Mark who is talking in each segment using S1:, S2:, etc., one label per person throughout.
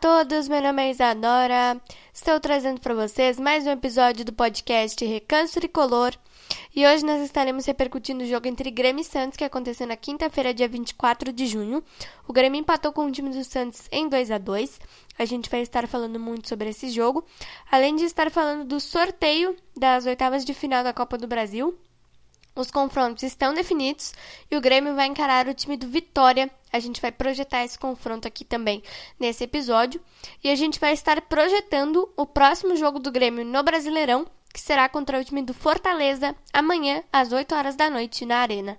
S1: todos, meu nome é Isadora. Estou trazendo para vocês mais um episódio do podcast Recanso Tricolor. E hoje nós estaremos repercutindo o jogo entre Grêmio e Santos, que aconteceu na quinta-feira, dia 24 de junho. O Grêmio empatou com o time do Santos em 2 a 2 A gente vai estar falando muito sobre esse jogo, além de estar falando do sorteio das oitavas de final da Copa do Brasil, os confrontos estão definidos e o Grêmio vai encarar o time do Vitória. A gente vai projetar esse confronto aqui também nesse episódio. E a gente vai estar projetando o próximo jogo do Grêmio no Brasileirão, que será contra o time do Fortaleza amanhã às 8 horas da noite na Arena.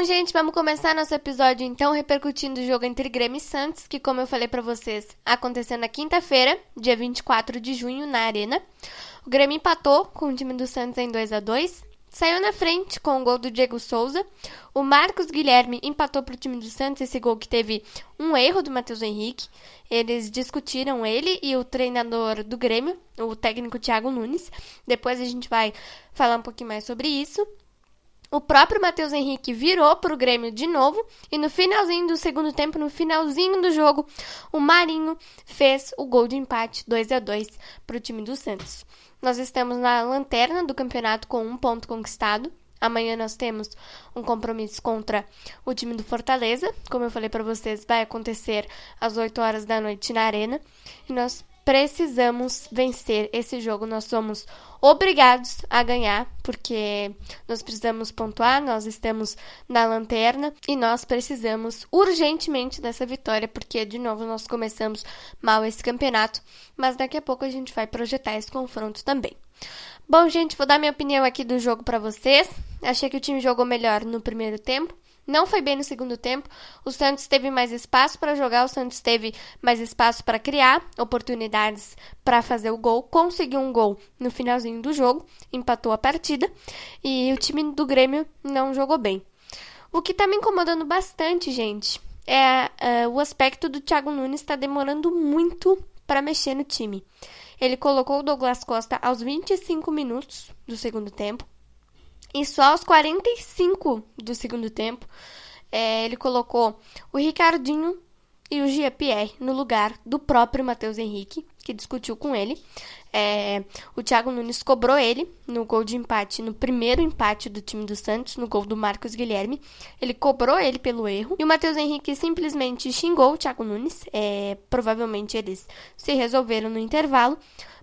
S1: Bom, gente, vamos começar nosso episódio então repercutindo o jogo entre Grêmio e Santos, que como eu falei para vocês, aconteceu na quinta-feira, dia 24 de junho, na Arena. O Grêmio empatou com o time do Santos em 2 a 2. Saiu na frente com o gol do Diego Souza. O Marcos Guilherme empatou para o time do Santos esse gol que teve um erro do Matheus Henrique. Eles discutiram ele e o treinador do Grêmio, o técnico Thiago Nunes. Depois a gente vai falar um pouquinho mais sobre isso. O próprio Matheus Henrique virou para o Grêmio de novo e no finalzinho do segundo tempo, no finalzinho do jogo, o Marinho fez o gol de empate 2 a 2 para o time do Santos. Nós estamos na lanterna do campeonato com um ponto conquistado. Amanhã nós temos um compromisso contra o time do Fortaleza. Como eu falei para vocês, vai acontecer às 8 horas da noite na Arena. E nós precisamos vencer esse jogo. Nós somos obrigados a ganhar, porque nós precisamos pontuar, nós estamos na lanterna e nós precisamos urgentemente dessa vitória, porque de novo nós começamos mal esse campeonato, mas daqui a pouco a gente vai projetar esse confronto também. Bom, gente, vou dar minha opinião aqui do jogo para vocês. Achei que o time jogou melhor no primeiro tempo. Não foi bem no segundo tempo. O Santos teve mais espaço para jogar, o Santos teve mais espaço para criar oportunidades para fazer o gol. Conseguiu um gol no finalzinho do jogo, empatou a partida e o time do Grêmio não jogou bem. O que está me incomodando bastante, gente, é uh, o aspecto do Thiago Nunes está demorando muito para mexer no time. Ele colocou o Douglas Costa aos 25 minutos do segundo tempo. E só aos 45 do segundo tempo, é, ele colocou o Ricardinho e o Jean-Pierre no lugar do próprio Matheus Henrique, que discutiu com ele. É, o Thiago Nunes cobrou ele no gol de empate, no primeiro empate do time do Santos, no gol do Marcos Guilherme. Ele cobrou ele pelo erro. E o Matheus Henrique simplesmente xingou o Thiago Nunes. É, provavelmente eles se resolveram no intervalo.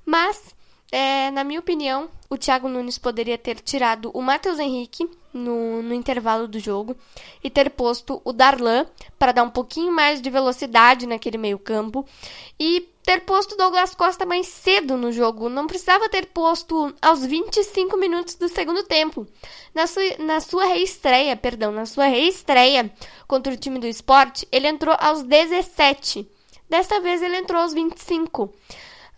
S1: Mas é, na minha opinião, o Thiago Nunes poderia ter tirado o Matheus Henrique no, no intervalo do jogo e ter posto o Darlan para dar um pouquinho mais de velocidade naquele meio-campo e ter posto o Douglas Costa mais cedo no jogo. Não precisava ter posto aos 25 minutos do segundo tempo. Na sua, na sua reestreia, perdão, na sua reestreia contra o time do esporte, ele entrou aos 17. Desta vez ele entrou aos 25.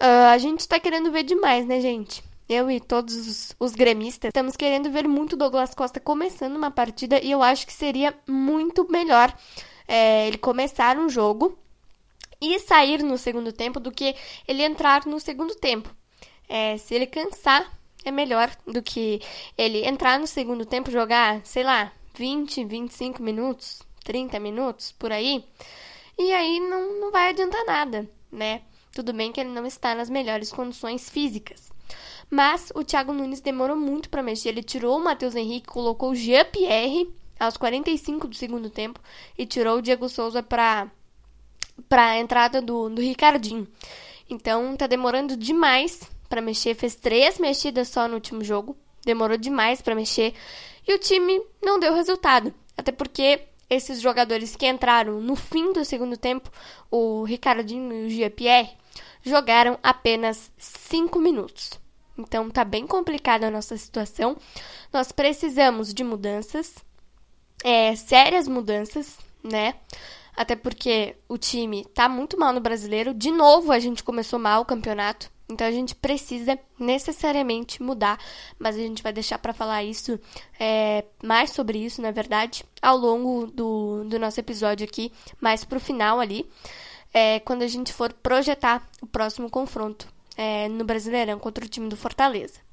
S1: Uh, a gente tá querendo ver demais, né, gente? Eu e todos os, os gremistas estamos querendo ver muito Douglas Costa começando uma partida e eu acho que seria muito melhor é, ele começar um jogo e sair no segundo tempo do que ele entrar no segundo tempo. É, se ele cansar, é melhor do que ele entrar no segundo tempo, jogar, sei lá, 20, 25 minutos, 30 minutos, por aí. E aí não, não vai adiantar nada, né? Tudo bem que ele não está nas melhores condições físicas. Mas o Thiago Nunes demorou muito para mexer. Ele tirou o Matheus Henrique, colocou o Jean-Pierre aos 45 do segundo tempo e tirou o Diego Souza para a entrada do, do Ricardinho. Então tá demorando demais para mexer. Fez três mexidas só no último jogo. demorou demais para mexer e o time não deu resultado. Até porque esses jogadores que entraram no fim do segundo tempo, o Ricardinho e o Gia-Pierre, jogaram apenas 5 minutos. Então tá bem complicada a nossa situação. Nós precisamos de mudanças, é, sérias mudanças, né? Até porque o time tá muito mal no brasileiro. De novo, a gente começou mal o campeonato. Então a gente precisa necessariamente mudar, mas a gente vai deixar para falar isso, é, mais sobre isso, na verdade, ao longo do, do nosso episódio aqui, mais pro final ali, é, quando a gente for projetar o próximo confronto é, no Brasileirão contra o time do Fortaleza.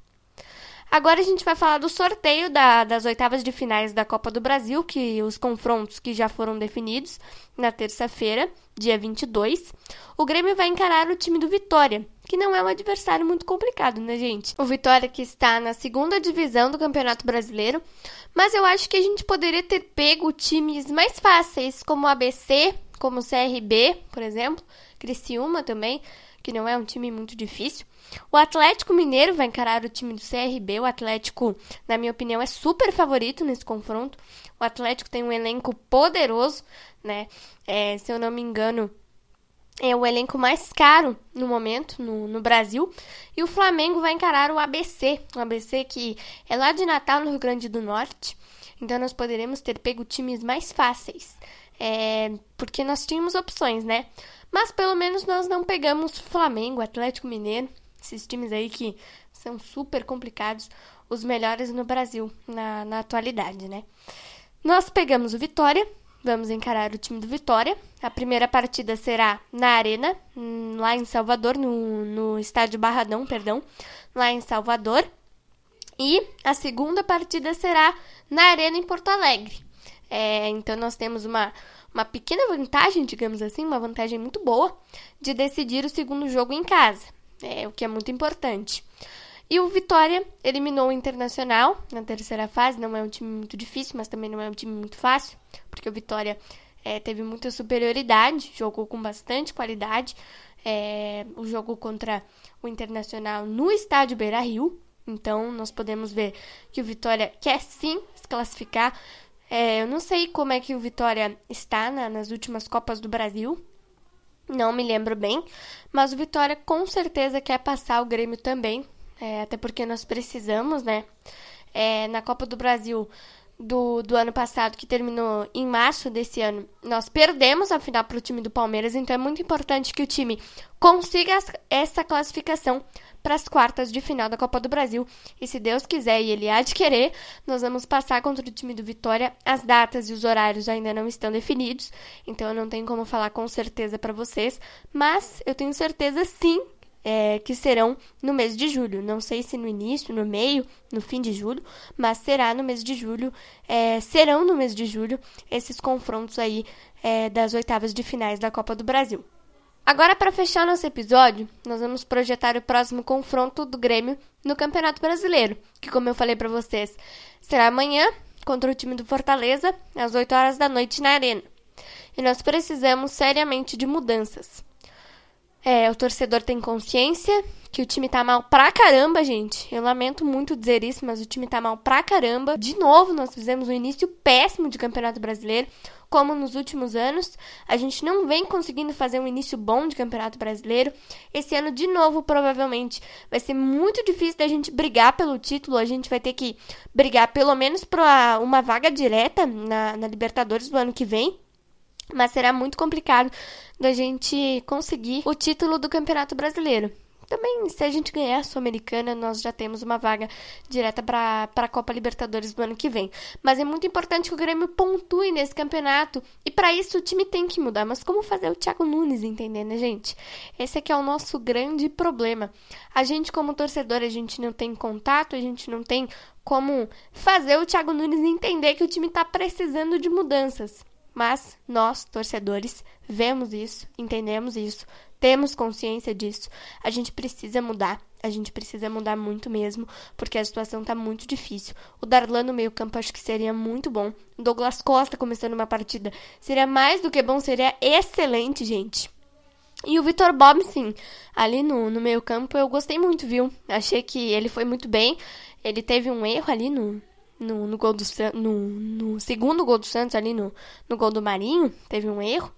S1: Agora a gente vai falar do sorteio da, das oitavas de finais da Copa do Brasil, que os confrontos que já foram definidos na terça-feira, dia 22. O Grêmio vai encarar o time do Vitória, que não é um adversário muito complicado, né, gente? O Vitória que está na segunda divisão do Campeonato Brasileiro, mas eu acho que a gente poderia ter pego times mais fáceis, como o ABC, como o CRB, por exemplo, Criciúma também, que não é um time muito difícil. O Atlético Mineiro vai encarar o time do CRB. O Atlético, na minha opinião, é super favorito nesse confronto. O Atlético tem um elenco poderoso, né? É, se eu não me engano, é o elenco mais caro no momento no, no, Brasil. E o Flamengo vai encarar o ABC, o ABC que é lá de Natal, no Rio Grande do Norte. Então nós poderemos ter pego times mais fáceis, é, porque nós tínhamos opções, né? Mas pelo menos nós não pegamos Flamengo, Atlético Mineiro esses times aí que são super complicados, os melhores no Brasil na, na atualidade, né? Nós pegamos o Vitória, vamos encarar o time do Vitória. A primeira partida será na Arena, hum, lá em Salvador, no, no estádio Barradão, perdão, lá em Salvador. E a segunda partida será na Arena em Porto Alegre. É, então nós temos uma, uma pequena vantagem, digamos assim, uma vantagem muito boa de decidir o segundo jogo em casa é, o que é muito importante. E o Vitória eliminou o Internacional na terceira fase. Não é um time muito difícil, mas também não é um time muito fácil, porque o Vitória é, teve muita superioridade, jogou com bastante qualidade. É, o jogo contra o Internacional no estádio Beira Rio. Então, nós podemos ver que o Vitória quer sim se classificar. É, eu não sei como é que o Vitória está na, nas últimas Copas do Brasil, não me lembro bem, mas o Vitória com certeza quer passar o Grêmio também, é, até porque nós precisamos, né? É, na Copa do Brasil do, do ano passado, que terminou em março desse ano, nós perdemos a final para o time do Palmeiras, então é muito importante que o time consiga essa classificação para as quartas de final da Copa do Brasil. E se Deus quiser e Ele querer, nós vamos passar contra o time do Vitória. As datas e os horários ainda não estão definidos, então eu não tenho como falar com certeza para vocês, mas eu tenho certeza sim é, que serão no mês de julho. Não sei se no início, no meio, no fim de julho, mas será no mês de julho. É, serão no mês de julho esses confrontos aí é, das oitavas de finais da Copa do Brasil. Agora, para fechar nosso episódio, nós vamos projetar o próximo confronto do Grêmio no Campeonato Brasileiro, que, como eu falei para vocês, será amanhã contra o time do Fortaleza, às 8 horas da noite na Arena. E nós precisamos seriamente de mudanças. É, o torcedor tem consciência que o time tá mal pra caramba, gente. Eu lamento muito dizer isso, mas o time tá mal pra caramba. De novo, nós fizemos um início péssimo de Campeonato Brasileiro como nos últimos anos. A gente não vem conseguindo fazer um início bom de Campeonato Brasileiro. Esse ano, de novo, provavelmente vai ser muito difícil da gente brigar pelo título. A gente vai ter que brigar pelo menos por uma vaga direta na, na Libertadores do ano que vem. Mas será muito complicado da gente conseguir o título do Campeonato Brasileiro. Também, se a gente ganhar a Sul-Americana, nós já temos uma vaga direta para a Copa Libertadores do ano que vem. Mas é muito importante que o Grêmio pontue nesse campeonato. E para isso o time tem que mudar. Mas como fazer o Thiago Nunes entender, né, gente? Esse aqui é o nosso grande problema. A gente, como torcedor, a gente não tem contato, a gente não tem como fazer o Thiago Nunes entender que o time está precisando de mudanças. Mas nós, torcedores, vemos isso, entendemos isso, temos consciência disso. A gente precisa mudar. A gente precisa mudar muito mesmo, porque a situação tá muito difícil. O Darlan no meio-campo acho que seria muito bom. O Douglas Costa começando uma partida seria mais do que bom, seria excelente, gente. E o Vitor Bob, sim, ali no, no meio campo eu gostei muito, viu? Achei que ele foi muito bem. Ele teve um erro ali no, no, no gol do no, no segundo gol do Santos, ali no, no gol do Marinho, teve um erro.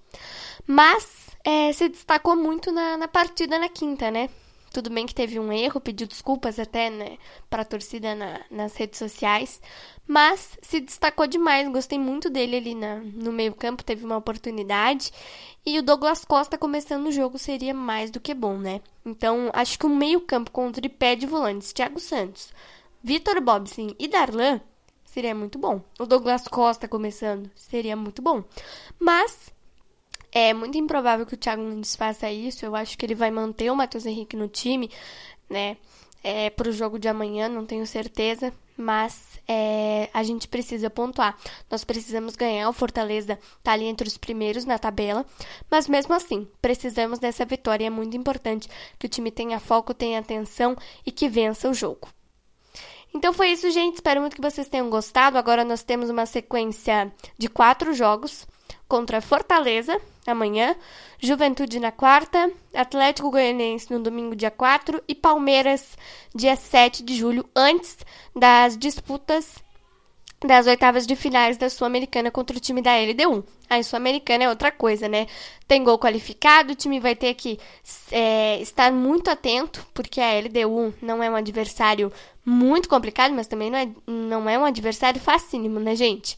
S1: Mas é, se destacou muito na, na partida na quinta, né? Tudo bem que teve um erro, pediu desculpas até né, para a torcida na, nas redes sociais, mas se destacou demais. Gostei muito dele ali na, no meio-campo, teve uma oportunidade. E o Douglas Costa começando o jogo seria mais do que bom, né? Então, acho que o meio-campo com o tripé de volantes, Thiago Santos, Vitor Bobson e Darlan seria muito bom. O Douglas Costa começando seria muito bom. Mas é muito improvável que o Thiago Nunes faça isso. Eu acho que ele vai manter o Matheus Henrique no time, né? É, para o jogo de amanhã, não tenho certeza, mas é, a gente precisa pontuar. Nós precisamos ganhar. O Fortaleza está ali entre os primeiros na tabela, mas mesmo assim, precisamos dessa vitória. É muito importante que o time tenha foco, tenha atenção e que vença o jogo. Então foi isso, gente. Espero muito que vocês tenham gostado. Agora nós temos uma sequência de quatro jogos contra Fortaleza amanhã, Juventude na quarta, Atlético Goianiense no domingo, dia 4 e Palmeiras, dia 7 de julho, antes das disputas das oitavas de finais da Sul-Americana contra o time da LDU. A Sul-Americana é outra coisa, né? Tem gol qualificado, o time vai ter que é, estar muito atento, porque a LDU não é um adversário muito complicado, mas também não é, não é um adversário facílimo, né, gente?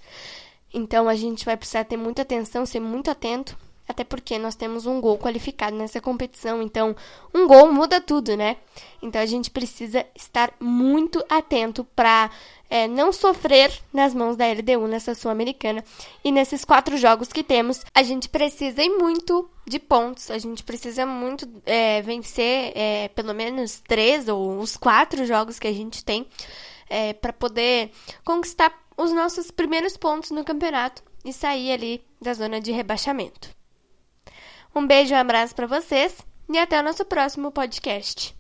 S1: Então a gente vai precisar ter muita atenção, ser muito atento, até porque nós temos um gol qualificado nessa competição. Então, um gol muda tudo, né? Então a gente precisa estar muito atento para é, não sofrer nas mãos da LDU nessa Sul-Americana. E nesses quatro jogos que temos, a gente precisa ir muito de pontos. A gente precisa muito é, vencer é, pelo menos três ou os quatro jogos que a gente tem é, para poder conquistar os nossos primeiros pontos no campeonato e sair ali da zona de rebaixamento. Um beijo e um abraço para vocês e até o nosso próximo podcast.